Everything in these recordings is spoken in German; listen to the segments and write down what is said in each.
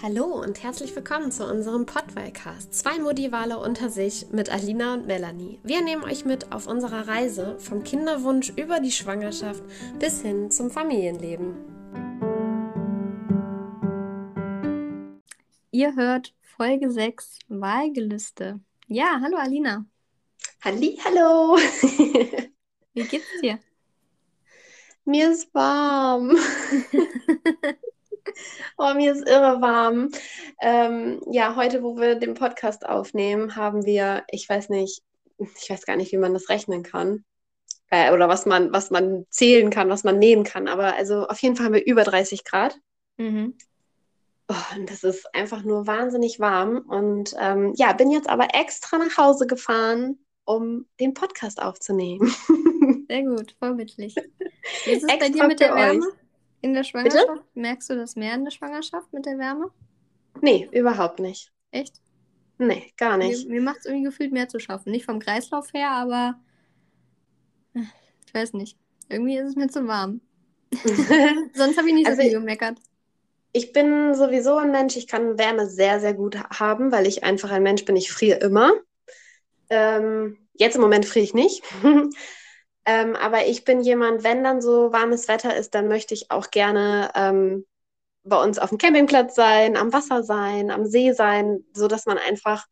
Hallo und herzlich willkommen zu unserem Podwellcast. Zwei Modivale unter sich mit Alina und Melanie. Wir nehmen euch mit auf unserer Reise vom Kinderwunsch über die Schwangerschaft bis hin zum Familienleben. Ihr hört Folge 6 Wahlgelüste. Ja, hallo Alina. Halli, hallo. Wie geht's dir? Mir ist warm. Oh, mir ist irre warm. Ähm, ja, heute, wo wir den Podcast aufnehmen, haben wir, ich weiß nicht, ich weiß gar nicht, wie man das rechnen kann. Äh, oder was man, was man zählen kann, was man nehmen kann. Aber also auf jeden Fall haben wir über 30 Grad. Mhm. Oh, und das ist einfach nur wahnsinnig warm. Und ähm, ja, bin jetzt aber extra nach Hause gefahren, um den Podcast aufzunehmen. Sehr gut, vorbildlich. Wie ist es bei dir mit der Wärme? Euch. In der Schwangerschaft? Bitte? Merkst du das mehr in der Schwangerschaft mit der Wärme? Nee, überhaupt nicht. Echt? Nee, gar nicht. Mir, mir macht es irgendwie gefühlt mehr zu schaffen. Nicht vom Kreislauf her, aber äh, ich weiß nicht. Irgendwie ist es mir zu warm. Sonst habe ich nicht also so viel gemeckert. Ich bin sowieso ein Mensch, ich kann Wärme sehr, sehr gut haben, weil ich einfach ein Mensch bin, ich friere immer. Ähm, jetzt im Moment friere ich nicht. Ähm, aber ich bin jemand, wenn dann so warmes Wetter ist, dann möchte ich auch gerne ähm, bei uns auf dem Campingplatz sein, am Wasser sein, am See sein, so dass man einfach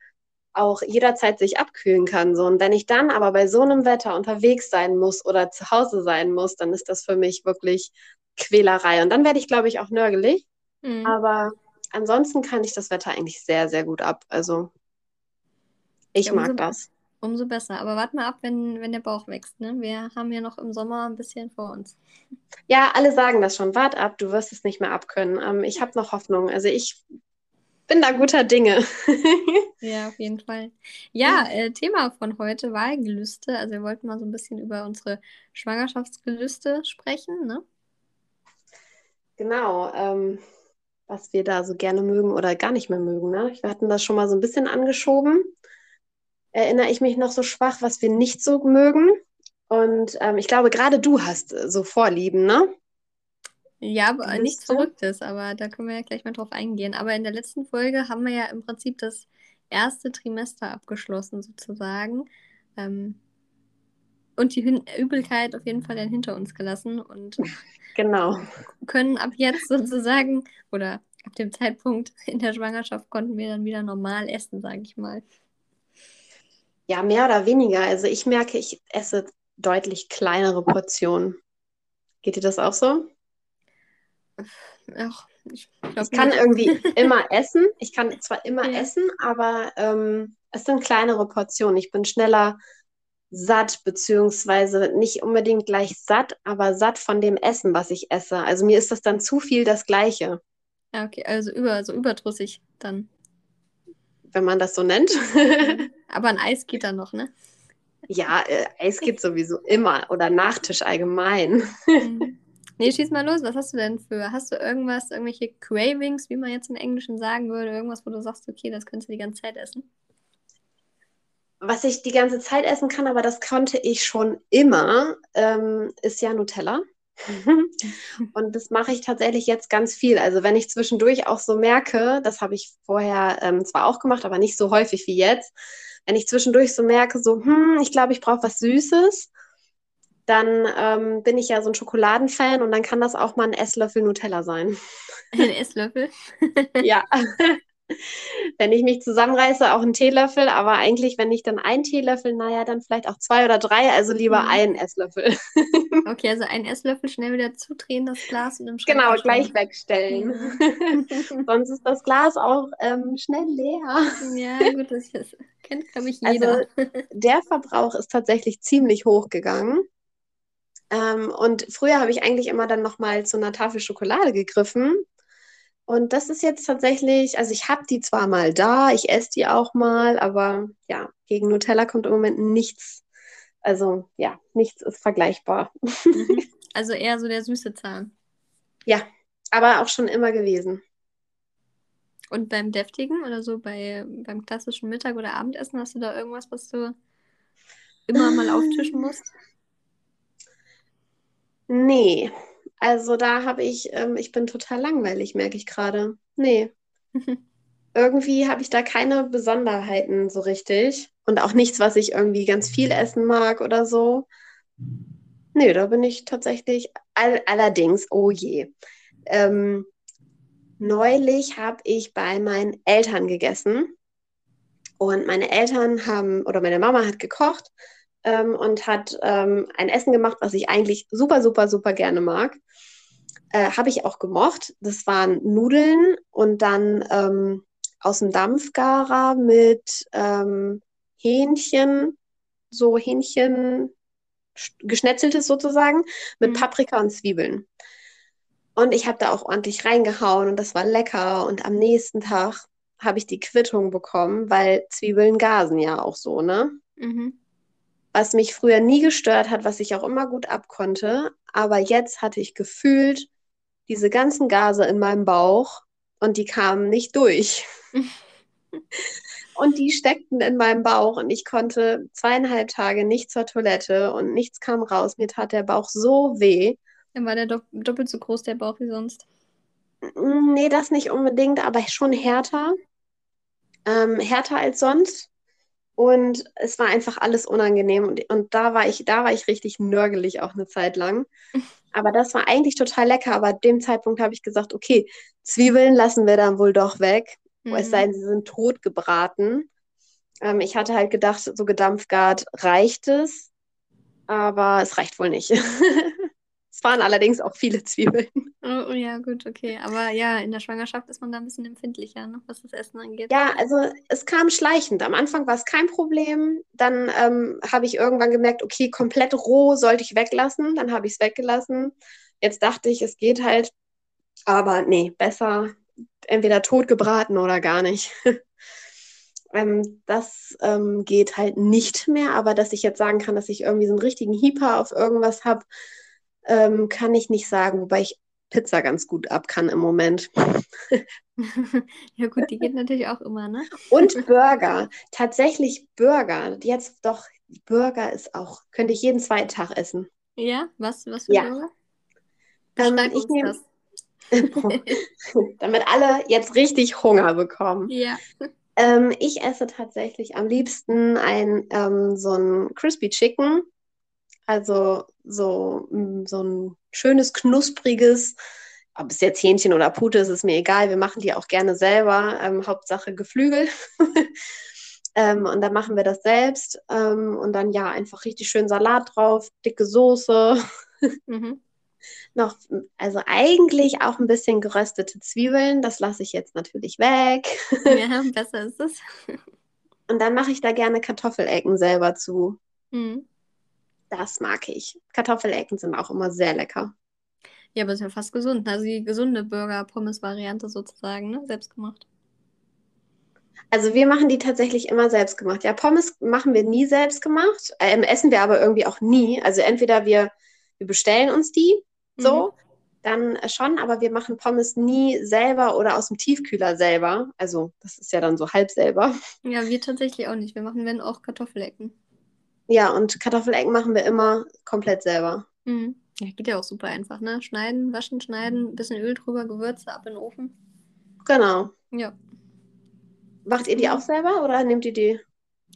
auch jederzeit sich abkühlen kann. So. Und wenn ich dann aber bei so einem Wetter unterwegs sein muss oder zu Hause sein muss, dann ist das für mich wirklich Quälerei. Und dann werde ich, glaube ich, auch nörgelig. Mhm. Aber ansonsten kann ich das Wetter eigentlich sehr, sehr gut ab. Also ich ja, mag das. Umso besser. Aber warte mal ab, wenn, wenn der Bauch wächst. Ne? Wir haben ja noch im Sommer ein bisschen vor uns. Ja, alle sagen das schon. Wart ab, du wirst es nicht mehr abkönnen. Ähm, ich habe noch Hoffnung. Also ich bin da guter Dinge. ja, auf jeden Fall. Ja, äh, Thema von heute Wahlgelüste. Also wir wollten mal so ein bisschen über unsere Schwangerschaftsgelüste sprechen, ne? Genau. Ähm, was wir da so gerne mögen oder gar nicht mehr mögen. Ne? Wir hatten das schon mal so ein bisschen angeschoben erinnere ich mich noch so schwach, was wir nicht so mögen. Und ähm, ich glaube, gerade du hast äh, so Vorlieben, ne? Ja, aber nichts? Verrücktes, aber da können wir ja gleich mal drauf eingehen. Aber in der letzten Folge haben wir ja im Prinzip das erste Trimester abgeschlossen, sozusagen. Ähm, und die Hün Übelkeit auf jeden Fall dann hinter uns gelassen und genau. können ab jetzt sozusagen oder ab dem Zeitpunkt in der Schwangerschaft konnten wir dann wieder normal essen, sage ich mal. Ja, mehr oder weniger. Also ich merke, ich esse deutlich kleinere Portionen. Geht dir das auch so? Ach, ich, ich kann nicht. irgendwie immer essen. Ich kann zwar immer ja. essen, aber ähm, es sind kleinere Portionen. Ich bin schneller satt, beziehungsweise nicht unbedingt gleich satt, aber satt von dem Essen, was ich esse. Also mir ist das dann zu viel das Gleiche. Ja, okay, also über, so überdrüssig dann wenn man das so nennt. Aber ein Eis geht dann noch, ne? Ja, äh, Eis geht sowieso immer oder Nachtisch allgemein. Mhm. Nee, schieß mal los. Was hast du denn für? Hast du irgendwas, irgendwelche Cravings, wie man jetzt im Englischen sagen würde? Irgendwas, wo du sagst, okay, das könntest du die ganze Zeit essen? Was ich die ganze Zeit essen kann, aber das konnte ich schon immer, ähm, ist ja Nutella. und das mache ich tatsächlich jetzt ganz viel. Also wenn ich zwischendurch auch so merke, das habe ich vorher ähm, zwar auch gemacht, aber nicht so häufig wie jetzt, wenn ich zwischendurch so merke, so, hm, ich glaube, ich brauche was Süßes, dann ähm, bin ich ja so ein Schokoladenfan und dann kann das auch mal ein Esslöffel Nutella sein. Ein Esslöffel? ja. wenn ich mich zusammenreiße, auch einen Teelöffel, aber eigentlich, wenn ich dann einen Teelöffel, naja, dann vielleicht auch zwei oder drei, also lieber mhm. einen Esslöffel. okay, also einen Esslöffel schnell wieder zudrehen, das Glas und im Schrank Genau, gleich wegstellen. Mhm. Sonst ist das Glas auch ähm, schnell leer. Ja, gut, das kennt, glaube ich, jeder. Also, der Verbrauch ist tatsächlich ziemlich hoch gegangen. Ähm, und früher habe ich eigentlich immer dann nochmal zu einer Tafel Schokolade gegriffen, und das ist jetzt tatsächlich, also ich habe die zwar mal da, ich esse die auch mal, aber ja, gegen Nutella kommt im Moment nichts. Also ja, nichts ist vergleichbar. Mhm. Also eher so der süße Zahn. Ja, aber auch schon immer gewesen. Und beim deftigen oder so bei, beim klassischen Mittag- oder Abendessen, hast du da irgendwas, was du immer mal auftischen musst? Nee, also da habe ich, ähm, ich bin total langweilig, merke ich gerade. Nee. irgendwie habe ich da keine Besonderheiten so richtig. Und auch nichts, was ich irgendwie ganz viel essen mag oder so. Nee, da bin ich tatsächlich all, allerdings, oh je. Ähm, neulich habe ich bei meinen Eltern gegessen. Und meine Eltern haben, oder meine Mama hat gekocht ähm, und hat ähm, ein Essen gemacht, was ich eigentlich super, super, super gerne mag. Äh, habe ich auch gemocht. Das waren Nudeln und dann ähm, aus dem Dampfgarer mit ähm, Hähnchen, so Hähnchen, geschnetzeltes sozusagen, mit mhm. Paprika und Zwiebeln. Und ich habe da auch ordentlich reingehauen und das war lecker. Und am nächsten Tag habe ich die Quittung bekommen, weil Zwiebeln gasen ja auch so, ne? Mhm. Was mich früher nie gestört hat, was ich auch immer gut abkonnte. Aber jetzt hatte ich gefühlt diese ganzen Gase in meinem Bauch und die kamen nicht durch. und die steckten in meinem Bauch und ich konnte zweieinhalb Tage nicht zur Toilette und nichts kam raus. Mir tat der Bauch so weh. Dann war der doppelt so groß, der Bauch, wie sonst. Nee, das nicht unbedingt, aber schon härter. Ähm, härter als sonst. Und es war einfach alles unangenehm. Und, und da war ich, da war ich richtig nörgelig auch eine Zeit lang. Aber das war eigentlich total lecker. Aber ab dem Zeitpunkt habe ich gesagt, okay, Zwiebeln lassen wir dann wohl doch weg. Mhm. Es sei denn, sie sind tot gebraten. Ähm, ich hatte halt gedacht, so gedampfgart reicht es. Aber es reicht wohl nicht. es waren allerdings auch viele Zwiebeln. Oh, oh, ja, gut, okay. Aber ja, in der Schwangerschaft ist man da ein bisschen empfindlicher, ne, was das Essen angeht. Ja, also es kam schleichend. Am Anfang war es kein Problem. Dann ähm, habe ich irgendwann gemerkt, okay, komplett roh sollte ich weglassen. Dann habe ich es weggelassen. Jetzt dachte ich, es geht halt. Aber nee, besser entweder tot gebraten oder gar nicht. ähm, das ähm, geht halt nicht mehr. Aber dass ich jetzt sagen kann, dass ich irgendwie so einen richtigen Hieper auf irgendwas habe, ähm, kann ich nicht sagen. Wobei ich Pizza ganz gut ab kann im Moment. ja gut, die geht natürlich auch immer, ne? Und Burger. Tatsächlich Burger. Jetzt doch, Burger ist auch, könnte ich jeden zweiten Tag essen. Ja? Was, was für ja. Burger? Ähm, ich nehme damit alle jetzt richtig Hunger bekommen. Ja. Ähm, ich esse tatsächlich am liebsten ein ähm, so ein Crispy Chicken. Also so, mm, so ein schönes, knuspriges, ob es jetzt Hähnchen oder Pute ist, ist mir egal. Wir machen die auch gerne selber. Ähm, Hauptsache Geflügel. ähm, und dann machen wir das selbst. Ähm, und dann ja, einfach richtig schön Salat drauf, dicke Soße. mhm. Noch, also eigentlich auch ein bisschen geröstete Zwiebeln. Das lasse ich jetzt natürlich weg. ja, besser ist es. Und dann mache ich da gerne Kartoffelecken selber zu. Mhm. Das mag ich. Kartoffelecken sind auch immer sehr lecker. Ja, aber ist ja fast gesund. Also die gesunde Burger-Pommes-Variante sozusagen, ne? Selbst gemacht. Also wir machen die tatsächlich immer selbst gemacht. Ja, Pommes machen wir nie selbst gemacht. Ähm, essen wir aber irgendwie auch nie. Also entweder wir, wir bestellen uns die so, mhm. dann schon, aber wir machen Pommes nie selber oder aus dem Tiefkühler selber. Also das ist ja dann so halb selber. Ja, wir tatsächlich auch nicht. Wir machen wenn auch Kartoffelecken. Ja, und Kartoffelecken machen wir immer komplett selber. Mhm. Ja, geht ja auch super einfach, ne? Schneiden, waschen, schneiden, bisschen Öl drüber, Gewürze ab in den Ofen. Genau. Ja. Macht ihr die auch selber oder nehmt ihr die?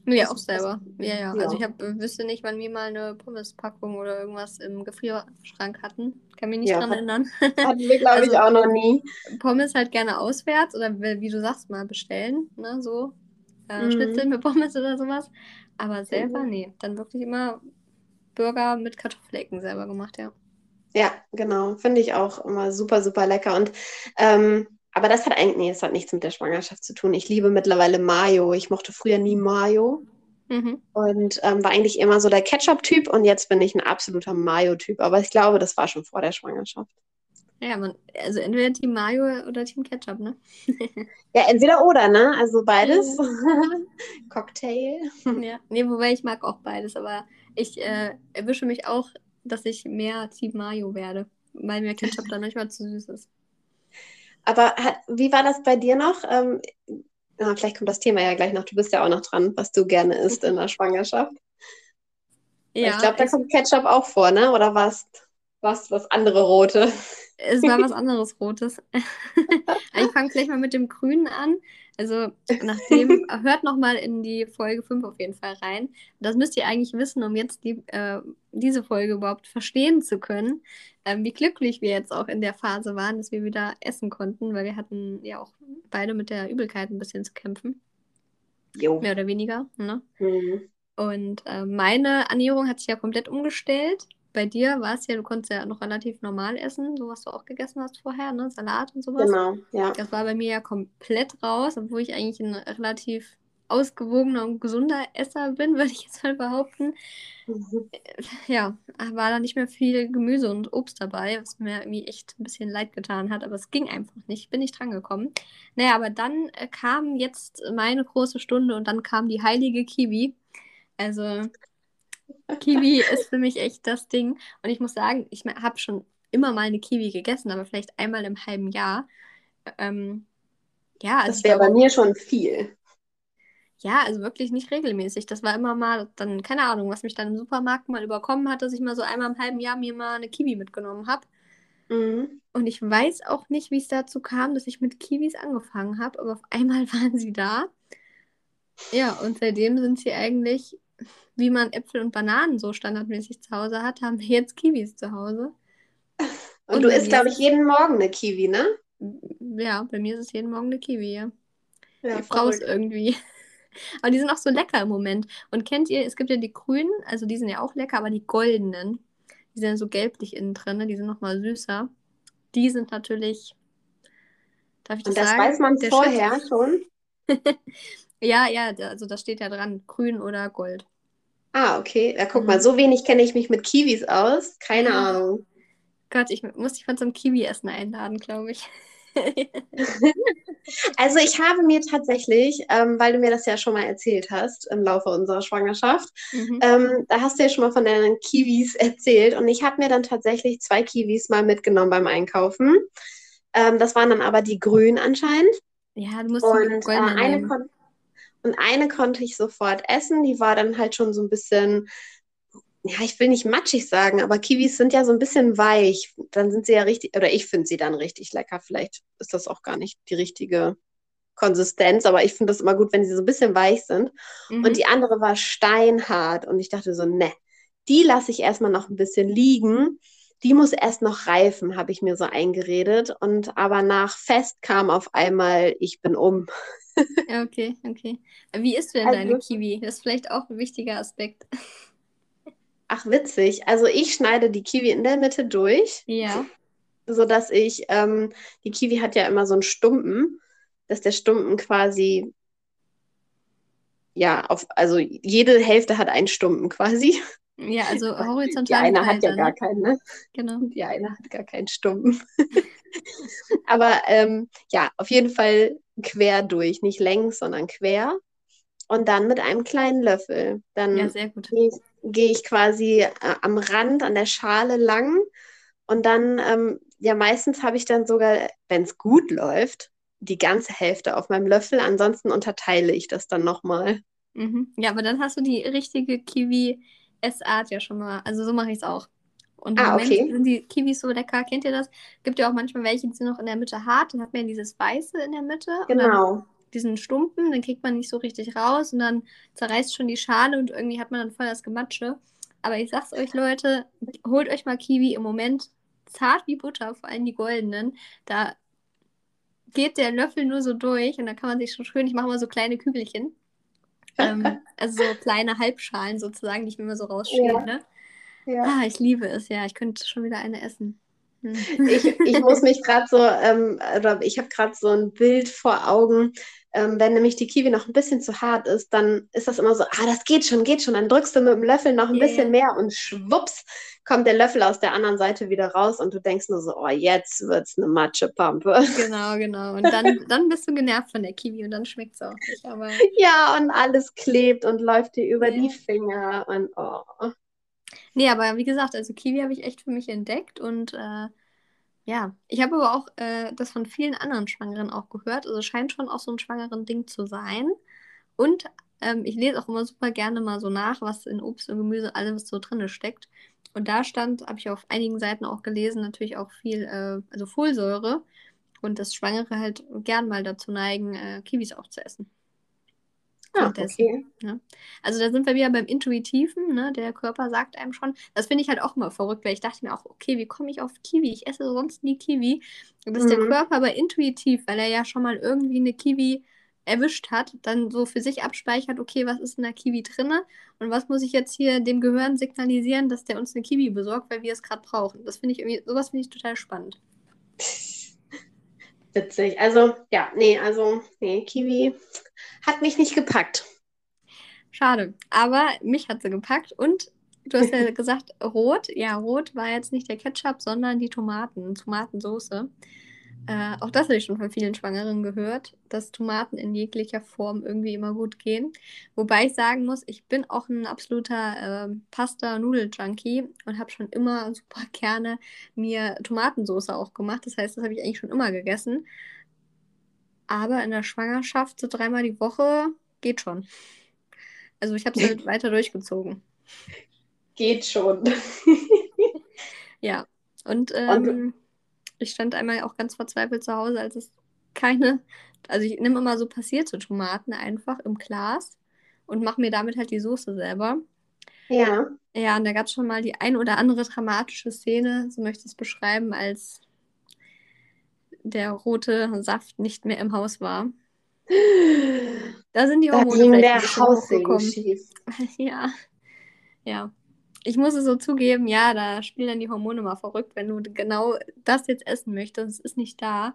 Ja, auch selber. Ja, ja. Also ich hab, wüsste nicht, wann wir mal eine Pommespackung oder irgendwas im Gefrierschrank hatten. Kann mich nicht ja, dran erinnern. Hatten wir, glaube also, ich, auch noch nie. Pommes halt gerne auswärts oder wie du sagst, mal bestellen, ne? So. Äh, mhm. Schnitzel mit Pommes oder sowas. Aber selber, nee. Dann wirklich immer Burger mit Kartoffelecken selber gemacht, ja. Ja, genau. Finde ich auch immer super, super lecker. Und ähm, aber das hat eigentlich, nee, das hat nichts mit der Schwangerschaft zu tun. Ich liebe mittlerweile Mayo. Ich mochte früher nie Mayo. Mhm. Und ähm, war eigentlich immer so der Ketchup-Typ und jetzt bin ich ein absoluter Mayo-Typ. Aber ich glaube, das war schon vor der Schwangerschaft. Ja, man, also entweder Team Mayo oder Team Ketchup, ne? ja, entweder oder, ne? Also beides. Cocktail. Ja, nee, wobei ich mag auch beides, aber ich äh, erwische mich auch, dass ich mehr Team Mayo werde, weil mir Ketchup dann manchmal zu süß ist. Aber hat, wie war das bei dir noch? Ähm, ja, vielleicht kommt das Thema ja gleich noch. Du bist ja auch noch dran, was du gerne isst in der Schwangerschaft. Ja, ich glaube, da kommt Ketchup auch vor, ne? Oder was? Was, was andere rote? Es war was anderes Rotes. ich fange gleich mal mit dem Grünen an. Also, nachdem, hört nochmal in die Folge 5 auf jeden Fall rein. Das müsst ihr eigentlich wissen, um jetzt die, äh, diese Folge überhaupt verstehen zu können, ähm, wie glücklich wir jetzt auch in der Phase waren, dass wir wieder essen konnten, weil wir hatten ja auch beide mit der Übelkeit ein bisschen zu kämpfen. Jo. Mehr oder weniger. Ne? Mhm. Und äh, meine Ernährung hat sich ja komplett umgestellt bei dir war es ja, du konntest ja noch relativ normal essen, so was du auch gegessen hast vorher, ne? Salat und sowas. Genau, ja. Das war bei mir ja komplett raus, obwohl ich eigentlich ein relativ ausgewogener und gesunder Esser bin, würde ich jetzt mal behaupten. Mhm. Ja, war da nicht mehr viel Gemüse und Obst dabei, was mir irgendwie echt ein bisschen leid getan hat, aber es ging einfach nicht, ich bin nicht drangekommen. Naja, aber dann äh, kam jetzt meine große Stunde und dann kam die heilige Kiwi. Also Kiwi ist für mich echt das Ding. Und ich muss sagen, ich habe schon immer mal eine Kiwi gegessen, aber vielleicht einmal im halben Jahr. Ähm, ja, also das wäre bei mir schon viel. Ja, also wirklich nicht regelmäßig. Das war immer mal dann, keine Ahnung, was mich dann im Supermarkt mal überkommen hat, dass ich mal so einmal im halben Jahr mir mal eine Kiwi mitgenommen habe. Mhm. Und ich weiß auch nicht, wie es dazu kam, dass ich mit Kiwis angefangen habe, aber auf einmal waren sie da. Ja, und seitdem sind sie eigentlich wie man Äpfel und Bananen so standardmäßig zu Hause hat, haben wir jetzt Kiwis zu Hause. Und, und du isst, glaube ich, jeden Morgen eine Kiwi, ne? Ja, bei mir ist es jeden Morgen eine Kiwi, ja. ja die Frau ist irgendwie. Aber die sind auch so lecker im Moment. Und kennt ihr, es gibt ja die grünen, also die sind ja auch lecker, aber die goldenen, die sind so gelblich innen drin, ne? die sind nochmal süßer. Die sind natürlich. Darf ich das, Und das sagen? weiß man Der vorher Schritt... schon. ja, ja, also da steht ja dran, grün oder gold. Ah, okay. Ja, guck mhm. mal, so wenig kenne ich mich mit Kiwis aus. Keine ja. Ahnung. Gott, ich muss dich von zum Kiwi-Essen einladen, glaube ich. also ich habe mir tatsächlich, ähm, weil du mir das ja schon mal erzählt hast im Laufe unserer Schwangerschaft, mhm. ähm, da hast du ja schon mal von deinen Kiwis erzählt und ich habe mir dann tatsächlich zwei Kiwis mal mitgenommen beim Einkaufen. Ähm, das waren dann aber die grünen anscheinend. Ja, du musst und, die äh, eine, kon und eine konnte ich sofort essen, die war dann halt schon so ein bisschen, ja, ich will nicht matschig sagen, aber Kiwis sind ja so ein bisschen weich. Dann sind sie ja richtig, oder ich finde sie dann richtig lecker. Vielleicht ist das auch gar nicht die richtige Konsistenz, aber ich finde das immer gut, wenn sie so ein bisschen weich sind. Mhm. Und die andere war steinhart und ich dachte so, ne, die lasse ich erstmal noch ein bisschen liegen. Die muss erst noch reifen, habe ich mir so eingeredet. Und aber nach Fest kam auf einmal, ich bin um. okay, okay. Wie isst du denn also, deine Kiwi? Das ist vielleicht auch ein wichtiger Aspekt. Ach, witzig. Also ich schneide die Kiwi in der Mitte durch. Ja. Sodass ich, ähm, die Kiwi hat ja immer so einen Stumpen, dass der Stumpen quasi, ja, auf, also jede Hälfte hat einen Stumpen quasi. Ja, also horizontal. Die eine hat ja gar ne? keinen, ne? Genau. Die eine hat gar keinen Stumpen. Aber ähm, ja, auf jeden Fall quer durch, nicht längs, sondern quer. Und dann mit einem kleinen Löffel. Dann ja, sehr gut. gehe geh ich quasi äh, am Rand, an der Schale lang. Und dann, ähm, ja, meistens habe ich dann sogar, wenn es gut läuft, die ganze Hälfte auf meinem Löffel. Ansonsten unterteile ich das dann nochmal. Mhm. Ja, aber dann hast du die richtige Kiwi-Essart ja schon mal. Also so mache ich es auch. Und ah, okay. sind die Kiwis so lecker. Kennt ihr das? Gibt ja auch manchmal welche, die sind noch in der Mitte hart. Dann hat man dieses Weiße in der Mitte. Genau. diesen Stumpen, dann kriegt man nicht so richtig raus und dann zerreißt schon die Schale und irgendwie hat man dann voll das Gematsche. Aber ich sag's euch, Leute, holt euch mal Kiwi im Moment zart wie Butter, vor allem die goldenen. Da geht der Löffel nur so durch und da kann man sich schon schön, ich mache mal so kleine Kügelchen. Ähm, also so kleine Halbschalen sozusagen, die ich mir immer so rausschäle. Ne? Ja. Ah, ich liebe es, ja. Ich könnte schon wieder eine essen. Hm. Ich, ich muss mich gerade so, ähm, oder ich habe gerade so ein Bild vor Augen, ähm, wenn nämlich die Kiwi noch ein bisschen zu hart ist, dann ist das immer so, ah, das geht schon, geht schon. Dann drückst du mit dem Löffel noch ein yeah. bisschen mehr und schwupps kommt der Löffel aus der anderen Seite wieder raus und du denkst nur so, oh, jetzt wird es eine Matschepampe. Genau, genau. Und dann, dann bist du genervt von der Kiwi und dann schmeckt es auch nicht. Aber... Ja, und alles klebt und läuft dir über yeah. die Finger und oh. Nee, aber wie gesagt, also Kiwi habe ich echt für mich entdeckt und äh, ja, ich habe aber auch äh, das von vielen anderen Schwangeren auch gehört. Also scheint schon auch so ein schwangeren Ding zu sein. Und ähm, ich lese auch immer super gerne mal so nach, was in Obst und Gemüse alles so drin steckt. und da stand, habe ich auf einigen Seiten auch gelesen, natürlich auch viel, äh, also Folsäure und dass Schwangere halt gern mal dazu neigen, äh, Kiwis auch zu essen. Ah, okay. Ne? Also da sind wir wieder beim Intuitiven, ne? der Körper sagt einem schon. Das finde ich halt auch immer verrückt, weil ich dachte mir auch, okay, wie komme ich auf Kiwi? Ich esse sonst nie Kiwi. Und dass mhm. der Körper aber intuitiv, weil er ja schon mal irgendwie eine Kiwi erwischt hat, dann so für sich abspeichert, okay, was ist in der Kiwi drinne und was muss ich jetzt hier dem Gehirn signalisieren, dass der uns eine Kiwi besorgt, weil wir es gerade brauchen. Das finde ich irgendwie, sowas finde ich total spannend. Witzig. Also, ja, nee, also, nee, Kiwi hat mich nicht gepackt. Schade. Aber mich hat sie gepackt und du hast ja gesagt, rot. Ja, rot war jetzt nicht der Ketchup, sondern die Tomaten, Tomatensoße. Äh, auch das habe ich schon von vielen Schwangeren gehört, dass Tomaten in jeglicher Form irgendwie immer gut gehen. Wobei ich sagen muss, ich bin auch ein absoluter äh, Pasta-Nudel-Junkie und habe schon immer super gerne mir Tomatensauce auch gemacht. Das heißt, das habe ich eigentlich schon immer gegessen. Aber in der Schwangerschaft so dreimal die Woche geht schon. Also ich habe es halt weiter durchgezogen. Geht schon. ja. Und, ähm, und ich stand einmal auch ganz verzweifelt zu Hause, als es keine, also ich nehme immer so passierte Tomaten einfach im Glas und mache mir damit halt die Soße selber. Ja. Ja, und da gab es schon mal die ein oder andere dramatische Szene, so möchte ich es beschreiben, als der rote Saft nicht mehr im Haus war. Da sind die Hormone da ging der hochgekommen. ja. Ja ich muss es so zugeben, ja, da spielen dann die Hormone mal verrückt, wenn du genau das jetzt essen möchtest. Es ist nicht da.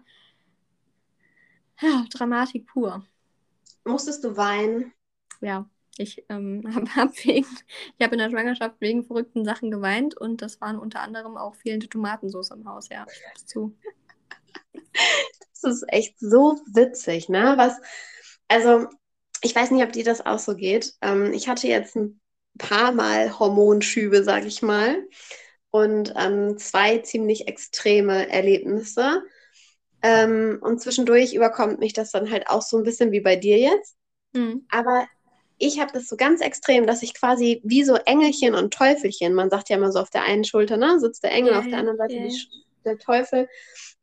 Ja, Dramatik pur. Musstest du weinen? Ja, ich ähm, habe hab wegen, ich habe in der Schwangerschaft wegen verrückten Sachen geweint und das waren unter anderem auch fehlende Tomatensauce im Haus, ja, zu. Das ist echt so witzig, ne? Was, also, ich weiß nicht, ob dir das auch so geht. Ähm, ich hatte jetzt ein paar Mal Hormonschübe, sage ich mal. Und ähm, zwei ziemlich extreme Erlebnisse. Ähm, und zwischendurch überkommt mich das dann halt auch so ein bisschen wie bei dir jetzt. Mhm. Aber ich habe das so ganz extrem, dass ich quasi wie so Engelchen und Teufelchen, man sagt ja immer so auf der einen Schulter, ne, sitzt der Engel, yeah, auf der anderen Seite yeah. die, der Teufel.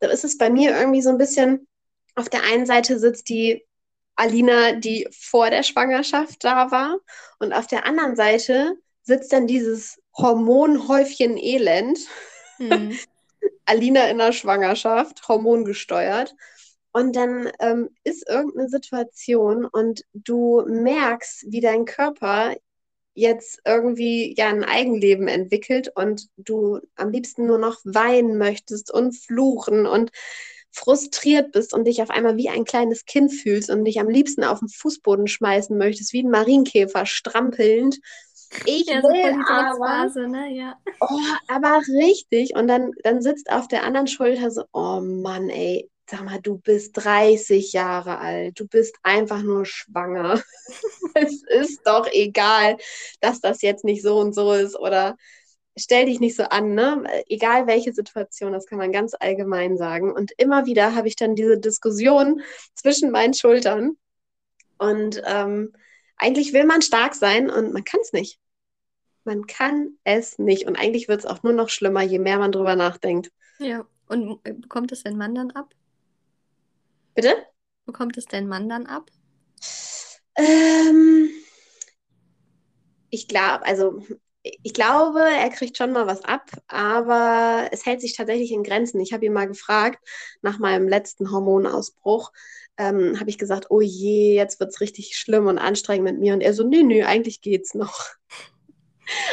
Da ist es bei mir irgendwie so ein bisschen, auf der einen Seite sitzt die Alina, die vor der Schwangerschaft da war. Und auf der anderen Seite sitzt dann dieses Hormonhäufchen Elend. Mhm. Alina in der Schwangerschaft, hormongesteuert. Und dann ähm, ist irgendeine Situation und du merkst, wie dein Körper jetzt irgendwie ja ein Eigenleben entwickelt und du am liebsten nur noch weinen möchtest und fluchen und frustriert bist und dich auf einmal wie ein kleines Kind fühlst und dich am liebsten auf den Fußboden schmeißen möchtest, wie ein Marienkäfer, strampelnd. Ich ja, will so aber, ne? ja. oh, aber richtig. Und dann, dann sitzt auf der anderen Schulter so, oh Mann, ey, sag mal, du bist 30 Jahre alt, du bist einfach nur schwanger. es ist doch egal, dass das jetzt nicht so und so ist oder stell dich nicht so an, ne? Egal welche Situation, das kann man ganz allgemein sagen. Und immer wieder habe ich dann diese Diskussion zwischen meinen Schultern. Und ähm, eigentlich will man stark sein und man kann es nicht. Man kann es nicht. Und eigentlich wird es auch nur noch schlimmer, je mehr man drüber nachdenkt. Ja, und bekommt es dein Mann dann ab? Bitte? Bekommt es dein Mann dann ab? Ähm, ich glaube, also ich glaube, er kriegt schon mal was ab, aber es hält sich tatsächlich in Grenzen. Ich habe ihn mal gefragt, nach meinem letzten Hormonausbruch, ähm, habe ich gesagt, oh je, jetzt wird es richtig schlimm und anstrengend mit mir. Und er so, nö, nö, eigentlich geht's noch.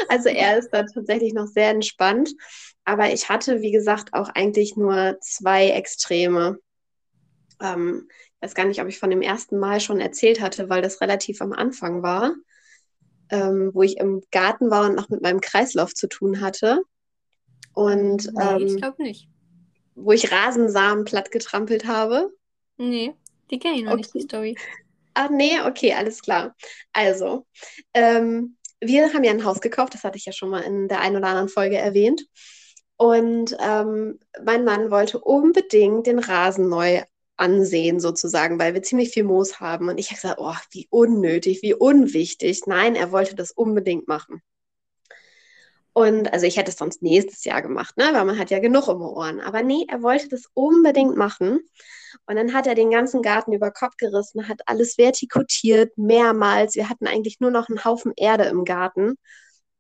Also er ist da tatsächlich noch sehr entspannt. Aber ich hatte, wie gesagt, auch eigentlich nur zwei Extreme. Ähm, weiß gar nicht, ob ich von dem ersten Mal schon erzählt hatte, weil das relativ am Anfang war ähm, wo ich im Garten war und noch mit meinem Kreislauf zu tun hatte. Und nee, ähm, ich glaube nicht. Wo ich Rasensamen platt getrampelt habe. Nee, die kenne ich noch okay. nicht, die Story. Ah, nee, okay, alles klar. Also, ähm, wir haben ja ein Haus gekauft, das hatte ich ja schon mal in der einen oder anderen Folge erwähnt. Und ähm, mein Mann wollte unbedingt den Rasen neu ansehen sozusagen, weil wir ziemlich viel Moos haben. Und ich habe gesagt, oh, wie unnötig, wie unwichtig. Nein, er wollte das unbedingt machen. Und also ich hätte es sonst nächstes Jahr gemacht, ne? weil man hat ja genug um Ohren. Aber nee, er wollte das unbedingt machen. Und dann hat er den ganzen Garten über Kopf gerissen, hat alles vertikutiert, mehrmals. Wir hatten eigentlich nur noch einen Haufen Erde im Garten.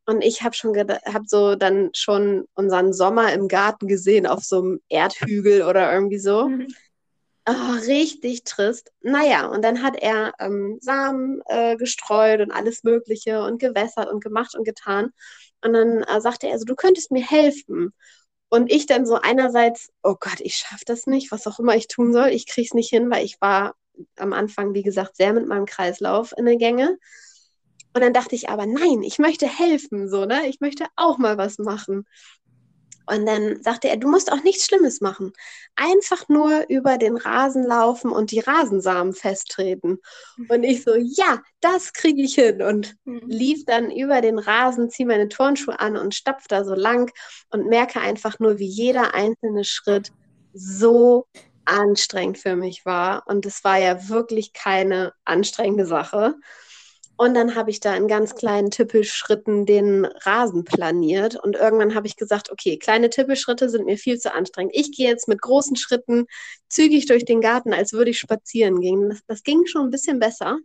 Und ich habe schon habe so dann schon unseren Sommer im Garten gesehen auf so einem Erdhügel oder irgendwie so. Mhm. Oh, richtig trist. Naja, und dann hat er ähm, Samen äh, gestreut und alles Mögliche und gewässert und gemacht und getan. Und dann äh, sagte er so, du könntest mir helfen. Und ich dann so einerseits, oh Gott, ich schaffe das nicht, was auch immer ich tun soll. Ich kriege es nicht hin, weil ich war am Anfang, wie gesagt, sehr mit meinem Kreislauf in der Gänge. Und dann dachte ich aber, nein, ich möchte helfen, so, ne? Ich möchte auch mal was machen. Und dann sagte er, du musst auch nichts Schlimmes machen. Einfach nur über den Rasen laufen und die Rasensamen festtreten. Und ich so, ja, das kriege ich hin. Und mhm. lief dann über den Rasen, ziehe meine Turnschuhe an und stapf da so lang und merke einfach nur, wie jeder einzelne Schritt so anstrengend für mich war. Und es war ja wirklich keine anstrengende Sache. Und dann habe ich da in ganz kleinen Tippelschritten den Rasen planiert. Und irgendwann habe ich gesagt, okay, kleine Tippelschritte sind mir viel zu anstrengend. Ich gehe jetzt mit großen Schritten zügig durch den Garten, als würde ich spazieren gehen. Das, das ging schon ein bisschen besser.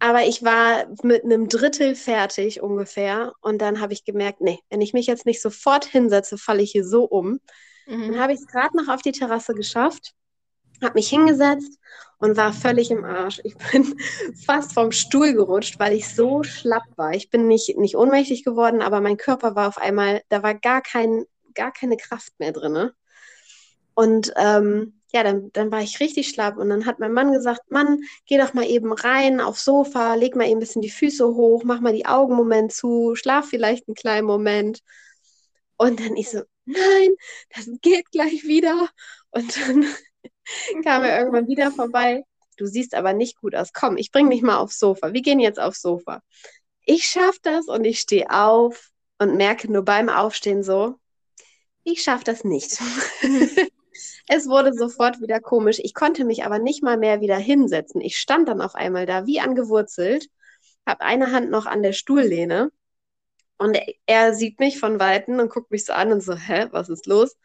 Aber ich war mit einem Drittel fertig ungefähr. Und dann habe ich gemerkt, nee, wenn ich mich jetzt nicht sofort hinsetze, falle ich hier so um. Mhm. Dann habe ich es gerade noch auf die Terrasse geschafft habe mich hingesetzt und war völlig im Arsch. Ich bin fast vom Stuhl gerutscht, weil ich so schlapp war. Ich bin nicht, nicht ohnmächtig geworden, aber mein Körper war auf einmal, da war gar, kein, gar keine Kraft mehr drin. Und ähm, ja, dann, dann war ich richtig schlapp. Und dann hat mein Mann gesagt, Mann, geh doch mal eben rein aufs Sofa, leg mal eben ein bisschen die Füße hoch, mach mal die Augen einen Moment zu, schlaf vielleicht einen kleinen Moment. Und dann ich so, nein, das geht gleich wieder. Und dann kam er irgendwann wieder vorbei. Du siehst aber nicht gut aus. Komm, ich bring dich mal aufs Sofa. Wir gehen jetzt aufs Sofa. Ich schaffe das und ich stehe auf und merke nur beim Aufstehen so, ich schaffe das nicht. es wurde sofort wieder komisch. Ich konnte mich aber nicht mal mehr wieder hinsetzen. Ich stand dann auf einmal da wie angewurzelt, habe eine Hand noch an der Stuhllehne und er sieht mich von Weitem und guckt mich so an und so, hä, was ist los?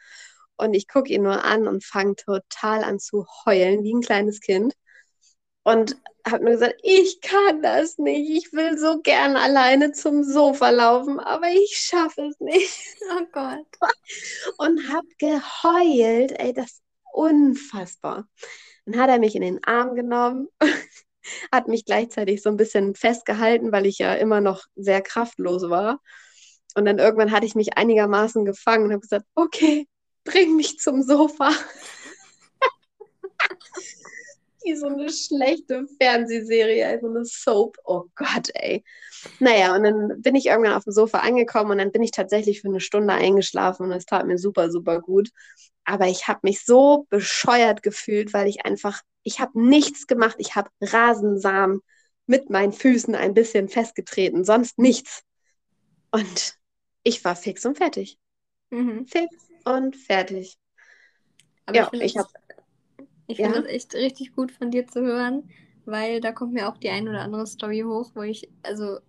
Und ich gucke ihn nur an und fange total an zu heulen, wie ein kleines Kind. Und habe mir gesagt, ich kann das nicht. Ich will so gern alleine zum Sofa laufen, aber ich schaffe es nicht. Oh Gott. Und habe geheult. Ey, das ist unfassbar. Dann hat er mich in den Arm genommen, hat mich gleichzeitig so ein bisschen festgehalten, weil ich ja immer noch sehr kraftlos war. Und dann irgendwann hatte ich mich einigermaßen gefangen und habe gesagt, okay, bring mich zum Sofa. Wie so eine schlechte Fernsehserie, also eine Soap. Oh Gott, ey. Naja, und dann bin ich irgendwann auf dem Sofa angekommen und dann bin ich tatsächlich für eine Stunde eingeschlafen und es tat mir super, super gut. Aber ich habe mich so bescheuert gefühlt, weil ich einfach, ich habe nichts gemacht. Ich habe Rasensamen mit meinen Füßen ein bisschen festgetreten, sonst nichts. Und ich war fix und fertig. Mhm. Fix und fertig. Aber ja, ich, ich habe. Ich finde ja. das echt richtig gut von dir zu hören, weil da kommt mir auch die ein oder andere Story hoch, wo ich, also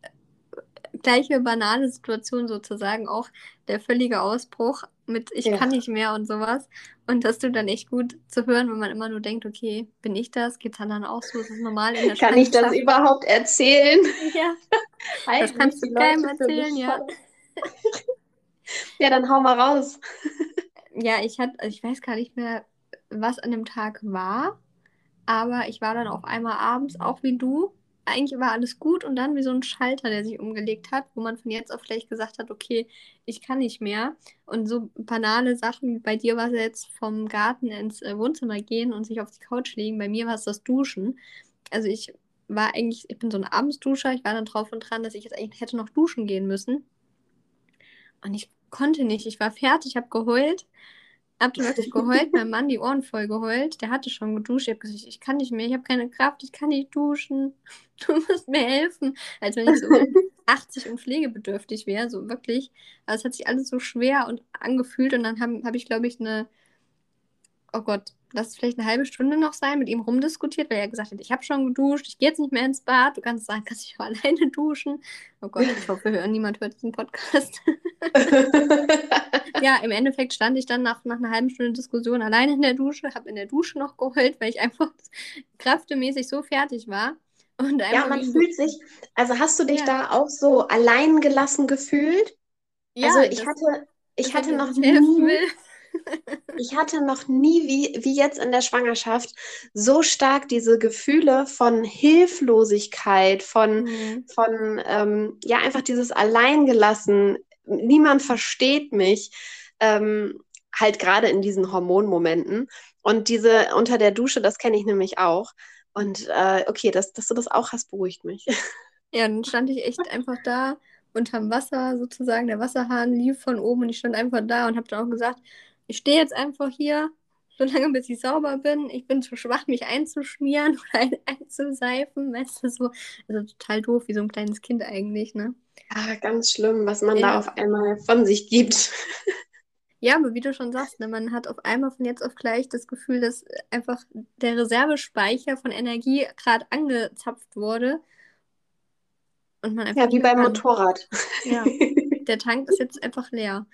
gleiche banale Situation sozusagen, auch der völlige Ausbruch mit ich ja. kann nicht mehr und sowas. Und dass du dann echt gut zu hören, wenn man immer nur denkt, okay, bin ich das? Geht es anderen auch so? Ist das normal in der Kann ich das überhaupt erzählen? Ja. das kannst du keinem erzählen, ja. Ja, dann hau mal raus. ja, ich hatte, ich weiß gar nicht mehr, was an dem Tag war, aber ich war dann auf einmal abends, auch wie du. Eigentlich war alles gut und dann wie so ein Schalter, der sich umgelegt hat, wo man von jetzt auf gleich gesagt hat, okay, ich kann nicht mehr. Und so banale Sachen, wie bei dir war es jetzt vom Garten ins äh, Wohnzimmer gehen und sich auf die Couch legen. Bei mir war es das Duschen. Also ich war eigentlich, ich bin so ein Abendsduscher, ich war dann drauf und dran, dass ich jetzt eigentlich hätte noch duschen gehen müssen. Und ich konnte nicht. Ich war fertig, habe geheult. Hab wirklich geheult, mein Mann die Ohren voll geheult. Der hatte schon geduscht. Ich habe gesagt, ich kann nicht mehr, ich habe keine Kraft, ich kann nicht duschen. Du musst mir helfen. Als wenn ich so 80 und pflegebedürftig wäre, so wirklich. Aber es hat sich alles so schwer und angefühlt. Und dann habe hab ich, glaube ich, eine, oh Gott, lass es vielleicht eine halbe Stunde noch sein, mit ihm rumdiskutiert, weil er gesagt hat, ich habe schon geduscht, ich gehe jetzt nicht mehr ins Bad, du kannst sagen, kannst dich auch alleine duschen. Oh Gott, ich hoffe, niemand hört diesen Podcast. ja, im Endeffekt stand ich dann nach, nach einer halben Stunde Diskussion alleine in der Dusche, habe in der Dusche noch geheult, weil ich einfach kräftemäßig so fertig war. Und ja, man fühlt sich, also hast du dich ja. da auch so allein gelassen gefühlt? Ja, also ich hatte, ich hatte noch nie, ich hatte noch nie, wie, wie jetzt in der Schwangerschaft, so stark diese Gefühle von Hilflosigkeit, von, mhm. von ähm, ja, einfach dieses Alleingelassen, niemand versteht mich, ähm, halt gerade in diesen Hormonmomenten. Und diese unter der Dusche, das kenne ich nämlich auch. Und äh, okay, dass, dass du das auch hast, beruhigt mich. Ja, dann stand ich echt einfach da unterm Wasser sozusagen. Der Wasserhahn lief von oben und ich stand einfach da und habe dann auch gesagt, ich stehe jetzt einfach hier, solange bis ich sauber bin. Ich bin zu schwach, mich einzuschmieren oder einzuseifen. Weißt du, so, also total doof, wie so ein kleines Kind eigentlich, ne? Ja, ganz schlimm, was man ja. da auf einmal von sich gibt. Ja, aber wie du schon sagst, ne, man hat auf einmal von jetzt auf gleich das Gefühl, dass einfach der Reservespeicher von Energie gerade angezapft wurde. Und man einfach ja, wie beim. Motorrad. Ja, der Tank ist jetzt einfach leer.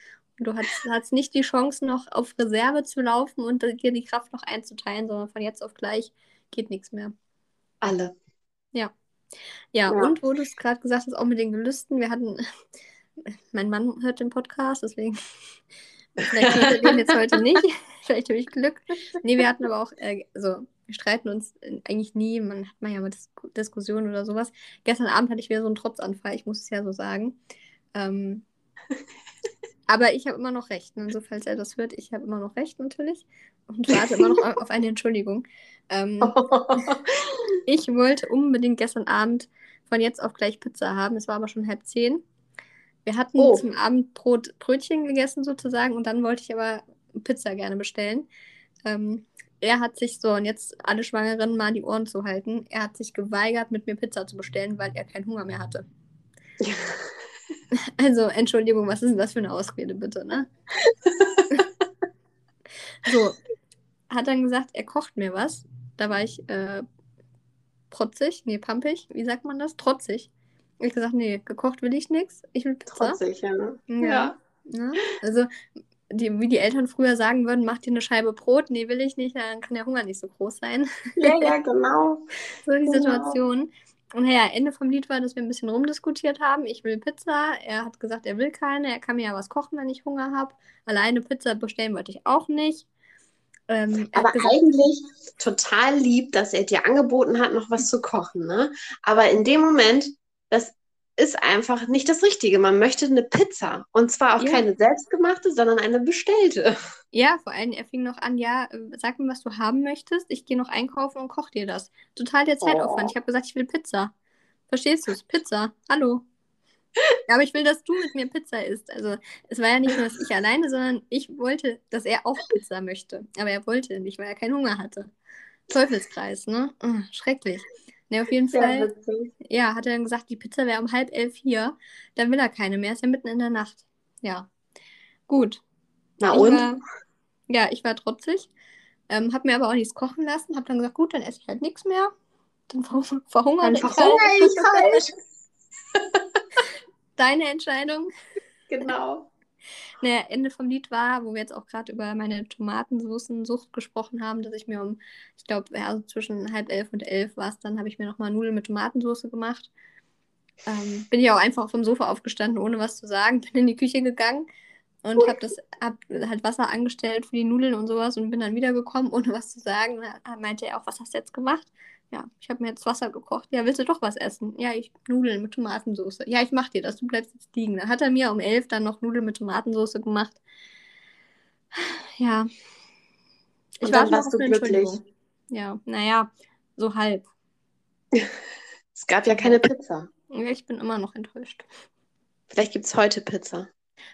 Du hast, hast nicht die Chance, noch auf Reserve zu laufen und dir die Kraft noch einzuteilen, sondern von jetzt auf gleich geht nichts mehr. Alle. Ja. Ja, ja. und wo du es gerade gesagt hast, auch mit den Gelüsten, wir hatten, mein Mann hört den Podcast, deswegen, vielleicht hört er den jetzt heute nicht, vielleicht habe ich Glück. Nee, wir hatten aber auch, äh, also wir streiten uns eigentlich nie, man hat man ja mal Dis Diskussionen oder sowas. Gestern Abend hatte ich wieder so einen Trotzanfall, ich muss es ja so sagen. Ähm, aber ich habe immer noch recht. Ne? Also, falls er das hört, ich habe immer noch recht natürlich und warte immer noch auf eine Entschuldigung. Ähm, ich wollte unbedingt gestern Abend von jetzt auf gleich Pizza haben. Es war aber schon halb zehn. Wir hatten oh. zum Abend Brot, Brötchen gegessen sozusagen und dann wollte ich aber Pizza gerne bestellen. Ähm, er hat sich so, und jetzt alle Schwangeren mal die Ohren zu halten, er hat sich geweigert, mit mir Pizza zu bestellen, weil er keinen Hunger mehr hatte. Also, Entschuldigung, was ist denn das für eine Ausrede, bitte, ne? so, hat dann gesagt, er kocht mir was. Da war ich äh, protzig, nee, pampig, wie sagt man das? Trotzig. Ich gesagt, nee, gekocht will ich nichts, ich will Pizza. Trotzig, ja. Ne? Ja. ja. Ne? Also, die, wie die Eltern früher sagen würden, mach dir eine Scheibe Brot, nee, will ich nicht, dann kann der Hunger nicht so groß sein. Ja, ja, genau. so die genau. Situation. Und naja, Ende vom Lied war, dass wir ein bisschen rumdiskutiert haben. Ich will Pizza. Er hat gesagt, er will keine. Er kann mir ja was kochen, wenn ich Hunger habe. Alleine Pizza bestellen wollte ich auch nicht. Ähm, Aber gesagt, eigentlich total lieb, dass er dir angeboten hat, noch was zu kochen. Ne? Aber in dem Moment, das ist einfach nicht das Richtige. Man möchte eine Pizza. Und zwar auch ja. keine selbstgemachte, sondern eine bestellte. Ja, vor allem, er fing noch an, ja, sag mir, was du haben möchtest. Ich gehe noch einkaufen und koche dir das. Total der Zeitaufwand. Oh. Ich habe gesagt, ich will Pizza. Verstehst du es? Pizza. Hallo. Ja, aber ich will, dass du mit mir Pizza isst. Also es war ja nicht nur, dass ich alleine, sondern ich wollte, dass er auch Pizza möchte. Aber er wollte nicht, weil er keinen Hunger hatte. Teufelskreis, ne? Schrecklich. Ne, auf jeden Fall. Ja, hat er dann gesagt, die Pizza wäre um halb elf hier. Dann will er keine mehr. Ist ja mitten in der Nacht. Ja. Gut. Na ich und? War, ja, ich war trotzig. Ähm, hab mir aber auch nichts kochen lassen. Hab dann gesagt, gut, dann esse ich halt nichts mehr. Dann verhungere dann ich verhungere halt. Ich halt. Deine Entscheidung. Genau. Naja, Ende vom Lied war, wo wir jetzt auch gerade über meine Tomatensoßensucht gesprochen haben, dass ich mir um, ich glaube, also zwischen halb elf und elf war es, dann habe ich mir nochmal Nudeln mit Tomatensauce gemacht. Ähm, bin ich auch einfach vom Sofa aufgestanden, ohne was zu sagen, bin in die Küche gegangen und habe das hab halt Wasser angestellt für die Nudeln und sowas und bin dann wiedergekommen, ohne was zu sagen. Da meinte er auch, was hast du jetzt gemacht? Ja, ich habe mir jetzt Wasser gekocht. Ja, willst du doch was essen? Ja, ich Nudeln mit Tomatensauce. Ja, ich mach dir das, du bleibst jetzt liegen. Da hat er mir um elf dann noch Nudeln mit Tomatensauce gemacht. Ja. Ich und dann warst du glücklich. Ja, naja, so halb. es gab ja keine Pizza. Ja, ich bin immer noch enttäuscht. Vielleicht gibt es heute Pizza.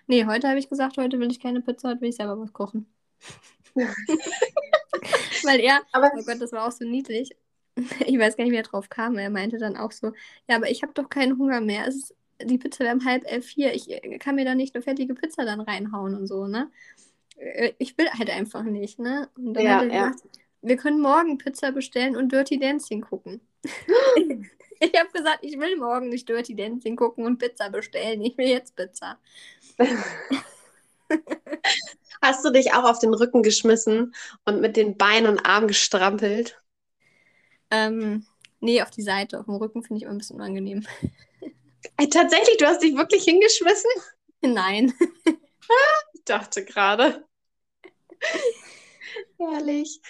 Nee, heute habe ich gesagt, heute will ich keine Pizza, heute will ich selber was kochen. Weil er, aber oh Gott, das war auch so niedlich. ich weiß gar nicht, wie er drauf kam. Er meinte dann auch so, ja, aber ich habe doch keinen Hunger mehr. Es ist, die Pizza wäre um halb elf hier. Ich äh, kann mir da nicht eine fertige Pizza dann reinhauen und so, ne? äh, ich will halt einfach nicht, ne? Und dann ja, hat er gesagt, ja. wir können morgen Pizza bestellen und Dirty Dancing gucken. ich habe gesagt, ich will morgen nicht Dirty Dancing gucken und Pizza bestellen. Ich will jetzt Pizza. Hast du dich auch auf den Rücken geschmissen und mit den Beinen und Armen gestrampelt? Ähm, nee, auf die Seite. Auf dem Rücken finde ich immer ein bisschen unangenehm. Ey, tatsächlich, du hast dich wirklich hingeschmissen? Nein. ich dachte gerade. Herrlich.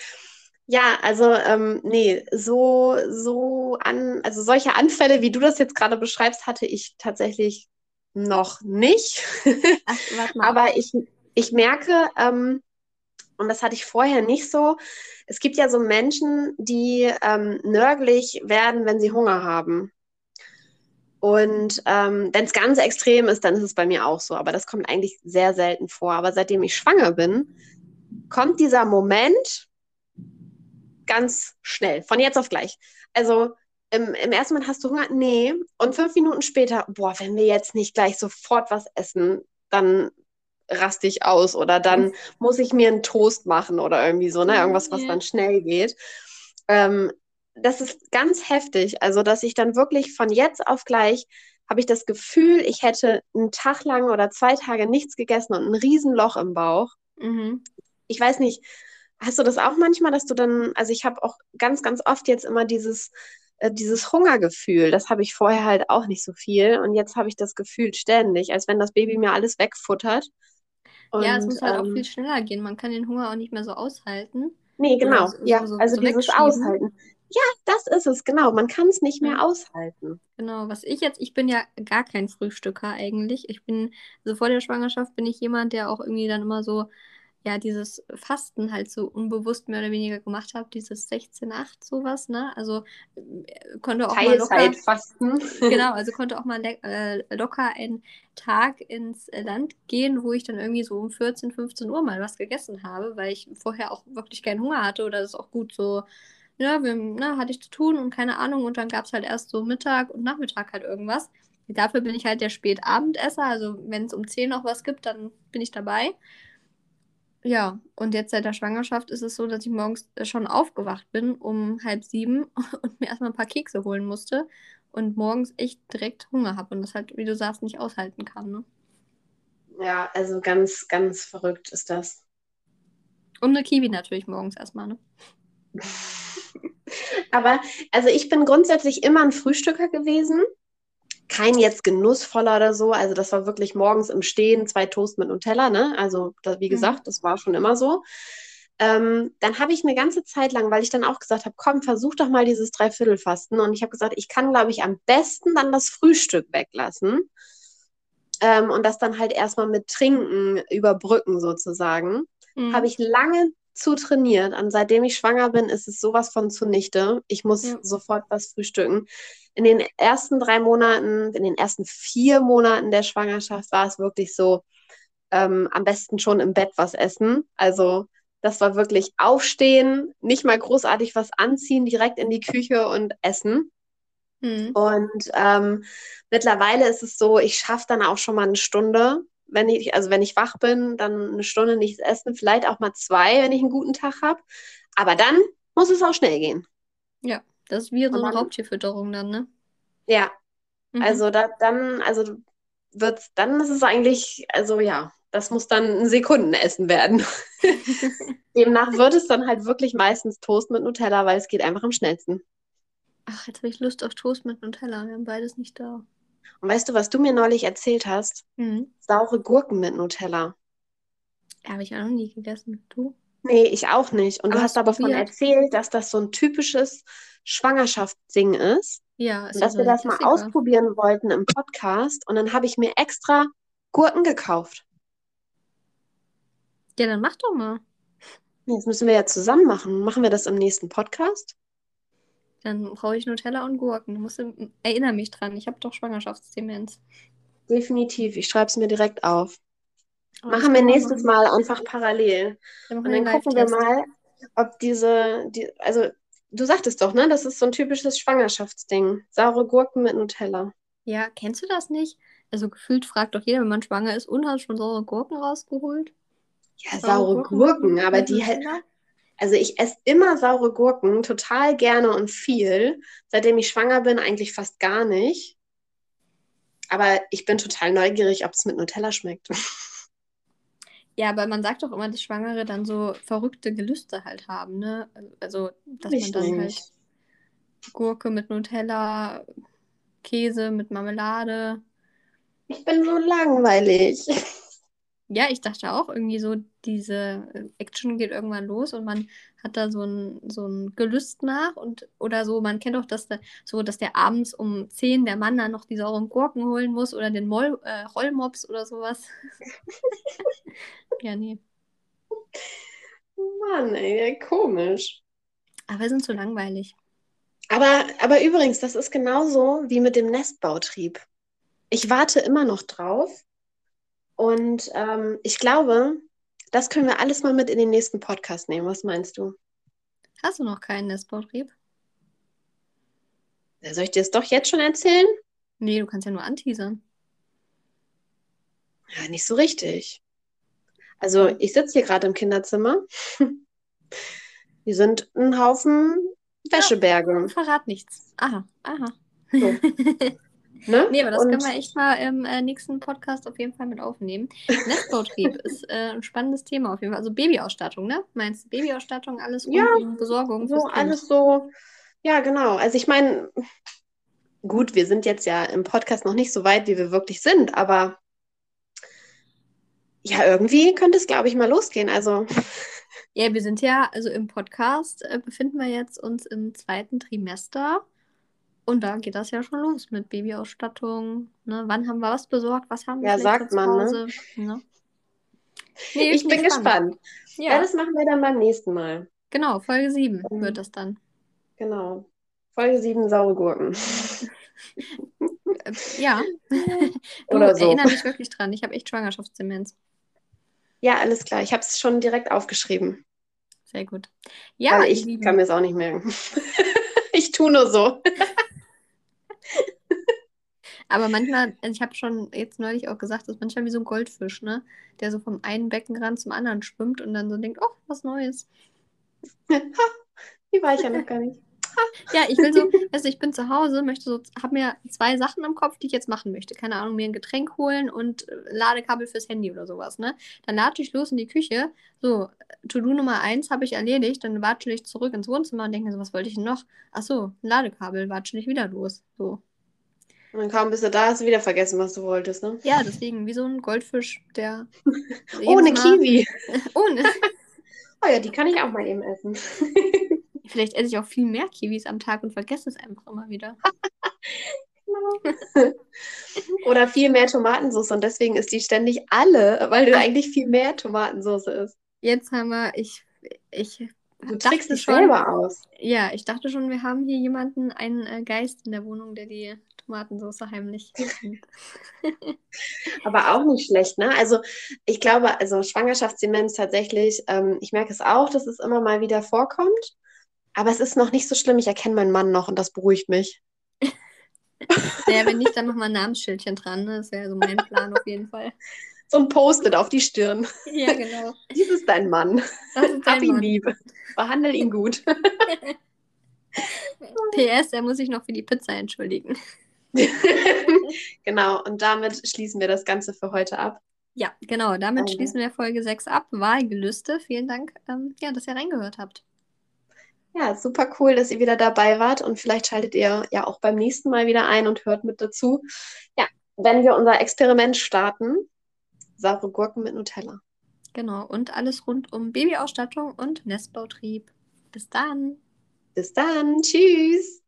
Ja, also ähm, nee, so, so an, also solche Anfälle, wie du das jetzt gerade beschreibst, hatte ich tatsächlich noch nicht. Ach. Aber ich, ich merke, ähm, und das hatte ich vorher nicht so, es gibt ja so Menschen, die ähm, nörglich werden, wenn sie Hunger haben. Und ähm, wenn es ganz extrem ist, dann ist es bei mir auch so. Aber das kommt eigentlich sehr selten vor. Aber seitdem ich schwanger bin, kommt dieser Moment ganz schnell, von jetzt auf gleich. Also im, im ersten Moment hast du Hunger? Nee. Und fünf Minuten später, boah, wenn wir jetzt nicht gleich sofort was essen, dann raste ich aus oder dann muss ich mir einen Toast machen oder irgendwie so, ne? Irgendwas, was dann schnell geht. Ähm, das ist ganz heftig. Also, dass ich dann wirklich von jetzt auf gleich habe ich das Gefühl, ich hätte einen Tag lang oder zwei Tage nichts gegessen und ein Riesenloch im Bauch. Mhm. Ich weiß nicht, hast du das auch manchmal, dass du dann, also ich habe auch ganz, ganz oft jetzt immer dieses, äh, dieses Hungergefühl. Das habe ich vorher halt auch nicht so viel. Und jetzt habe ich das Gefühl ständig, als wenn das Baby mir alles wegfuttert. Und, ja, es muss halt ähm, auch viel schneller gehen. Man kann den Hunger auch nicht mehr so aushalten. Nee, genau. So, ja, so, also so dieses Aushalten. Ja, das ist es, genau. Man kann es nicht mehr aushalten. Genau, was ich jetzt, ich bin ja gar kein Frühstücker eigentlich. Ich bin, also vor der Schwangerschaft bin ich jemand, der auch irgendwie dann immer so ja, dieses Fasten halt so unbewusst mehr oder weniger gemacht habe, dieses 16-8 sowas, ne? Also äh, konnte auch mal locker fasten. genau, also konnte auch mal äh, locker einen Tag ins Land gehen, wo ich dann irgendwie so um 14, 15 Uhr mal was gegessen habe, weil ich vorher auch wirklich keinen Hunger hatte oder das auch gut so ja, wir, na, hatte ich zu tun und keine Ahnung. Und dann gab es halt erst so Mittag und Nachmittag halt irgendwas. Dafür bin ich halt der Spätabendesser. Also wenn es um 10 noch was gibt, dann bin ich dabei. Ja, und jetzt seit der Schwangerschaft ist es so, dass ich morgens äh, schon aufgewacht bin um halb sieben und mir erstmal ein paar Kekse holen musste und morgens echt direkt Hunger habe und das halt, wie du sagst, nicht aushalten kann. Ne? Ja, also ganz, ganz verrückt ist das. Und eine Kiwi natürlich morgens erstmal, ne? Aber also ich bin grundsätzlich immer ein Frühstücker gewesen kein jetzt genussvoller oder so. Also das war wirklich morgens im Stehen zwei Toast mit Nutella, ne? Also das, wie mhm. gesagt, mhm. das war schon immer so. Ähm, dann habe ich eine ganze Zeit lang, weil ich dann auch gesagt habe, komm, versuch doch mal dieses Dreiviertelfasten. Und ich habe gesagt, ich kann, glaube ich, am besten dann das Frühstück weglassen. Ähm, und das dann halt erstmal mit Trinken überbrücken sozusagen. Mhm. Habe ich lange zu trainiert. Und seitdem ich schwanger bin, ist es sowas von zunichte. Ich muss ja. sofort was frühstücken in den ersten drei Monaten, in den ersten vier Monaten der Schwangerschaft war es wirklich so, ähm, am besten schon im Bett was essen. Also das war wirklich aufstehen, nicht mal großartig was anziehen, direkt in die Küche und essen. Hm. Und ähm, mittlerweile ist es so, ich schaffe dann auch schon mal eine Stunde, wenn ich, also wenn ich wach bin, dann eine Stunde nichts essen, vielleicht auch mal zwei, wenn ich einen guten Tag habe. Aber dann muss es auch schnell gehen. Ja. Das ist wie so eine Raubtierfütterung dann, ne? Ja. Mhm. Also da, dann, also wird's, dann ist es eigentlich, also ja, das muss dann ein Sekundenessen werden. Demnach wird es dann halt wirklich meistens Toast mit Nutella, weil es geht einfach am schnellsten. Ach, jetzt habe ich Lust auf Toast mit Nutella. Wir haben beides nicht da. Und weißt du, was du mir neulich erzählt hast? Mhm. Saure Gurken mit Nutella. Habe ich auch noch nie gegessen. Du? Nee, ich auch nicht. Und aber du hast aber davon erzählt, dass das so ein typisches Schwangerschaftsding ist. Ja, ist und dass wir das mal ausprobieren wollten im Podcast. Und dann habe ich mir extra Gurken gekauft. Ja, dann mach doch mal. Jetzt müssen wir ja zusammen machen. Machen wir das im nächsten Podcast? Dann brauche ich Nutella und Gurken. Du musst, erinnere mich dran, ich habe doch Schwangerschaftsdemenz. Definitiv, ich schreibe es mir direkt auf. Aber machen wir nächstes Mal einfach parallel. Dann und dann gucken wir mal, ob diese, die, also du sagtest doch, ne? Das ist so ein typisches Schwangerschaftsding. Saure Gurken mit Nutella. Ja, kennst du das nicht? Also gefühlt fragt doch jeder, wenn man schwanger ist, und hast schon saure Gurken rausgeholt? Ja, saure, Gurken, Gurken aber die halt. Also ich esse immer saure Gurken, total gerne und viel. Seitdem ich schwanger bin, eigentlich fast gar nicht. Aber ich bin total neugierig, ob es mit Nutella schmeckt. Ja, aber man sagt doch immer, dass Schwangere dann so verrückte Gelüste halt haben, ne? Also, dass ich man dann nicht. halt Gurke mit Nutella, Käse mit Marmelade. Ich bin so langweilig. Ja, ich dachte auch irgendwie so, diese äh, Action geht irgendwann los und man hat da so ein, so ein Gelüst nach und oder so, man kennt doch, dass der, so, dass der abends um 10 der Mann dann noch die sauren Gurken holen muss oder den Moll, äh, Rollmops oder sowas. ja, nee. Mann, ey, komisch. Aber wir sind zu langweilig. Aber, aber übrigens, das ist genauso wie mit dem Nestbautrieb. Ich warte immer noch drauf. Und ähm, ich glaube, das können wir alles mal mit in den nächsten Podcast nehmen. Was meinst du? Hast du noch keinen Nestbautrieb? Soll ich dir das doch jetzt schon erzählen? Nee, du kannst ja nur anteasern. Ja, nicht so richtig. Also, ich sitze hier gerade im Kinderzimmer. Wir sind ein Haufen Wäscheberge. Ja, verrat nichts. Aha, aha. So. ne? Nee, aber das Und... können wir echt mal im äh, nächsten Podcast auf jeden Fall mit aufnehmen. Nestbautrieb ist äh, ein spannendes Thema auf jeden Fall. Also Babyausstattung, ne? Meinst du Babyausstattung, alles ja, um Besorgung? So alles so. Ja, genau. Also ich meine, gut, wir sind jetzt ja im Podcast noch nicht so weit, wie wir wirklich sind, aber ja, irgendwie könnte es, glaube ich, mal losgehen. Also. Ja, wir sind ja, also im Podcast äh, befinden wir jetzt uns im zweiten Trimester. Und da geht das ja schon los mit Babyausstattung. Ne? Wann haben wir was besorgt? Was haben wir ja, sagt man, ne? Hause? Ne? Nee, ich, bin gespannt. gespannt. Ja. ja. das machen wir dann beim nächsten Mal. Genau, Folge 7 um, wird das dann. Genau. Folge 7 saure Gurken. Äh, ja. du, Oder so. erinnere mich wirklich dran. Ich habe echt Schwangerschaftsdemenz. Ja, alles klar. Ich habe es schon direkt aufgeschrieben. Sehr gut. Ja, Weil ich kann mir es auch nicht merken. ich tue nur so. Aber manchmal, also ich habe schon jetzt neulich auch gesagt, das ist manchmal wie so ein Goldfisch, ne? Der so vom einen Beckenrand zum anderen schwimmt und dann so denkt, oh, was Neues. die war ich ja noch gar nicht ja, ich will so, also ich bin zu Hause, möchte so, habe mir zwei Sachen im Kopf, die ich jetzt machen möchte. Keine Ahnung, mir ein Getränk holen und äh, Ladekabel fürs Handy oder sowas, ne? Dann lade ich los in die Küche. So, To-Do Nummer eins habe ich erledigt, dann watschel ich zurück ins Wohnzimmer und denke mir so, was wollte ich denn noch? Achso, ein Ladekabel, watschel ich wieder los. So. Und dann kaum bist du da, hast du wieder vergessen, was du wolltest, ne? Ja, deswegen, wie so ein Goldfisch, der. Ohne Kiwi. Ohne. oh ja, die kann ich auch mal eben essen. Vielleicht esse ich auch viel mehr Kiwis am Tag und vergesse es einfach immer wieder. Oder viel mehr Tomatensauce und deswegen ist die ständig alle, weil du eigentlich viel mehr Tomatensauce isst. Jetzt haben wir, ich, ich Du trickst es selber aus. Ja, ich dachte schon, wir haben hier jemanden, einen äh, Geist in der Wohnung, der die Tomatensauce heimlich Aber auch nicht schlecht, ne? Also ich glaube, also Schwangerschaftsdemenz tatsächlich, ähm, ich merke es auch, dass es immer mal wieder vorkommt. Aber es ist noch nicht so schlimm. Ich erkenne meinen Mann noch und das beruhigt mich. naja, wenn nicht, dann nochmal ein Namensschildchen dran. Ne? Das wäre so mein Plan auf jeden Fall. So ein Post-it auf die Stirn. Ja, genau. Dies ist dein Mann. Das ist dein Hab ihn lieb. Behandle ihn gut. PS, er muss sich noch für die Pizza entschuldigen. genau, und damit schließen wir das Ganze für heute ab. Ja, genau, damit okay. schließen wir Folge 6 ab. Wahlgelüste. Vielen Dank, ähm, ja, dass ihr reingehört habt. Ja, super cool, dass ihr wieder dabei wart und vielleicht schaltet ihr ja auch beim nächsten Mal wieder ein und hört mit dazu. Ja, wenn wir unser Experiment starten, saure Gurken mit Nutella. Genau, und alles rund um Babyausstattung und Nestbautrieb. Bis dann. Bis dann. Tschüss.